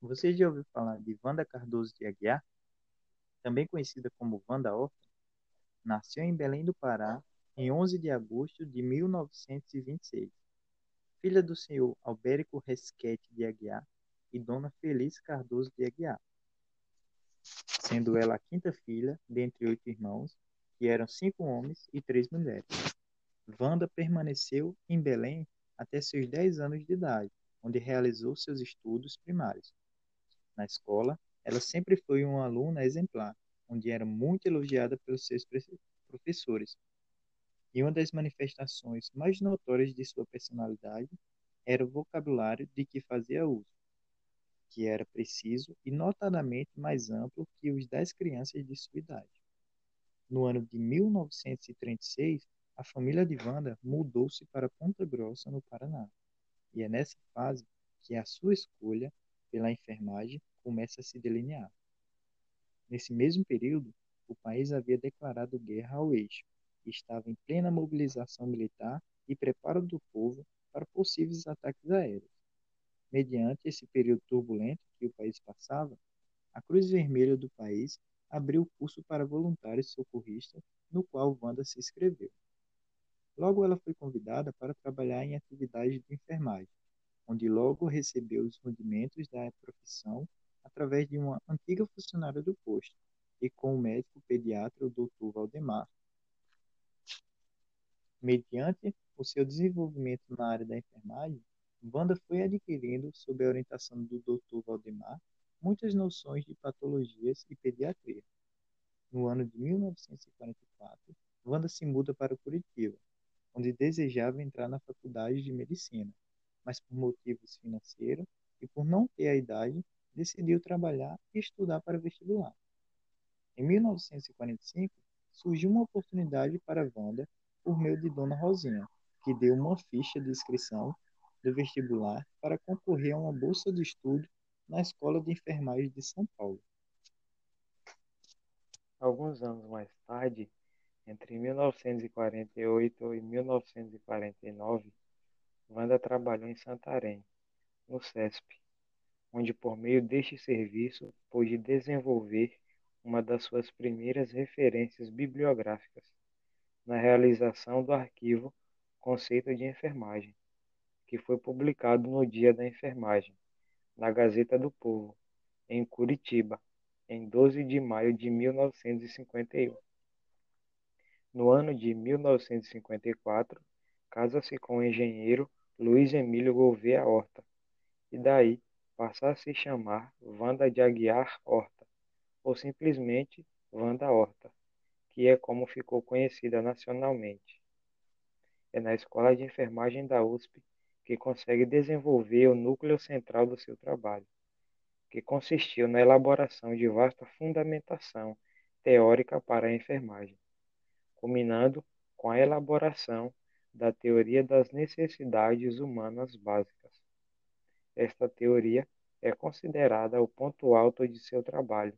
Você já ouviu falar de Wanda Cardoso de Aguiar, também conhecida como Wanda Horta? Nasceu em Belém do Pará em 11 de agosto de 1926. Filha do senhor Albérico Resquete de Aguiar e dona Feliz Cardoso de Aguiar. Sendo ela a quinta filha dentre oito irmãos, que eram cinco homens e três mulheres. Wanda permaneceu em Belém até seus 10 anos de idade, onde realizou seus estudos primários. Na escola, ela sempre foi uma aluna exemplar, onde era muito elogiada pelos seus professores. E uma das manifestações mais notórias de sua personalidade era o vocabulário de que fazia uso, que era preciso e notadamente mais amplo que os das crianças de sua idade. No ano de 1936, a família de Wanda mudou-se para Ponta Grossa, no Paraná. E é nessa fase que a sua escolha pela enfermagem começa a se delinear. Nesse mesmo período, o país havia declarado guerra ao eixo e estava em plena mobilização militar e preparo do povo para possíveis ataques aéreos. Mediante esse período turbulento que o país passava, a Cruz Vermelha do país abriu curso para voluntários socorristas, no qual Wanda se inscreveu. Logo ela foi convidada para trabalhar em atividades de enfermagem, onde logo recebeu os rudimentos da profissão através de uma antiga funcionária do posto e com o médico pediatra o Dr. Valdemar. Mediante o seu desenvolvimento na área da enfermagem, Wanda foi adquirindo, sob a orientação do Dr. Valdemar, muitas noções de patologias e pediatria. No ano de 1944, Wanda se muda para Curitiba, onde desejava entrar na faculdade de medicina, mas por motivos financeiros e por não ter a idade, decidiu trabalhar e estudar para vestibular. Em 1945, surgiu uma oportunidade para Wanda por meio de Dona Rosinha, que deu uma ficha de inscrição do vestibular para concorrer a uma bolsa de estudo na Escola de Enfermagem de São Paulo. Alguns anos mais tarde, entre 1948 e 1949, Wanda trabalhou em Santarém, no CESP, onde por meio deste serviço pôde desenvolver uma das suas primeiras referências bibliográficas na realização do arquivo Conceito de Enfermagem, que foi publicado no Dia da Enfermagem, na Gazeta do Povo, em Curitiba, em 12 de maio de 1951. No ano de 1954, casa-se com o engenheiro Luiz Emílio Gouveia Horta, e daí passa a se chamar Wanda de Aguiar Horta, ou simplesmente Wanda Horta, que é como ficou conhecida nacionalmente. É na Escola de Enfermagem da USP que consegue desenvolver o núcleo central do seu trabalho, que consistiu na elaboração de vasta fundamentação teórica para a enfermagem, culminando com a elaboração da teoria das necessidades humanas básicas. Esta teoria é considerada o ponto alto de seu trabalho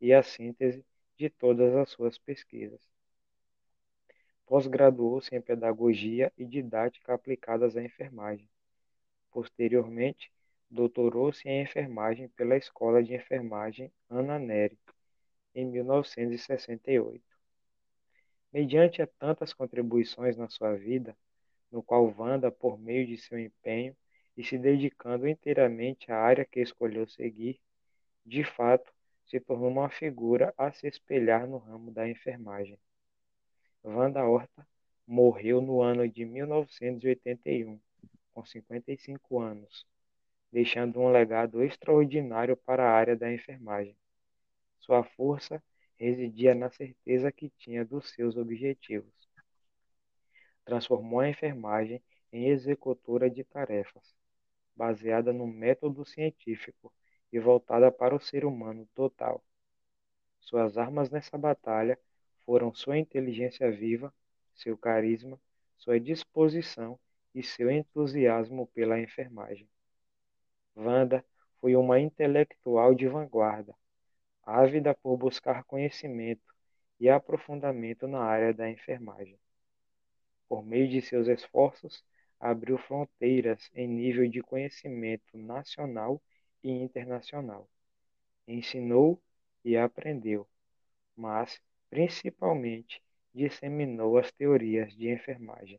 e a síntese de todas as suas pesquisas. Pós-graduou-se em Pedagogia e Didática aplicadas à enfermagem. Posteriormente, doutorou-se em enfermagem pela Escola de Enfermagem Ana Neri, em 1968. Mediante a tantas contribuições na sua vida, no qual Wanda, por meio de seu empenho e se dedicando inteiramente à área que escolheu seguir, de fato se tornou uma figura a se espelhar no ramo da enfermagem. Wanda Horta morreu no ano de 1981, com 55 anos, deixando um legado extraordinário para a área da enfermagem. Sua força residia na certeza que tinha dos seus objetivos. Transformou a enfermagem em executora de tarefas, baseada no método científico e voltada para o ser humano total. Suas armas nessa batalha foram sua inteligência viva, seu carisma, sua disposição e seu entusiasmo pela enfermagem. Wanda foi uma intelectual de vanguarda, ávida por buscar conhecimento e aprofundamento na área da enfermagem. Por meio de seus esforços, abriu fronteiras em nível de conhecimento nacional e internacional. Ensinou e aprendeu, mas principalmente disseminou as teorias de enfermagem.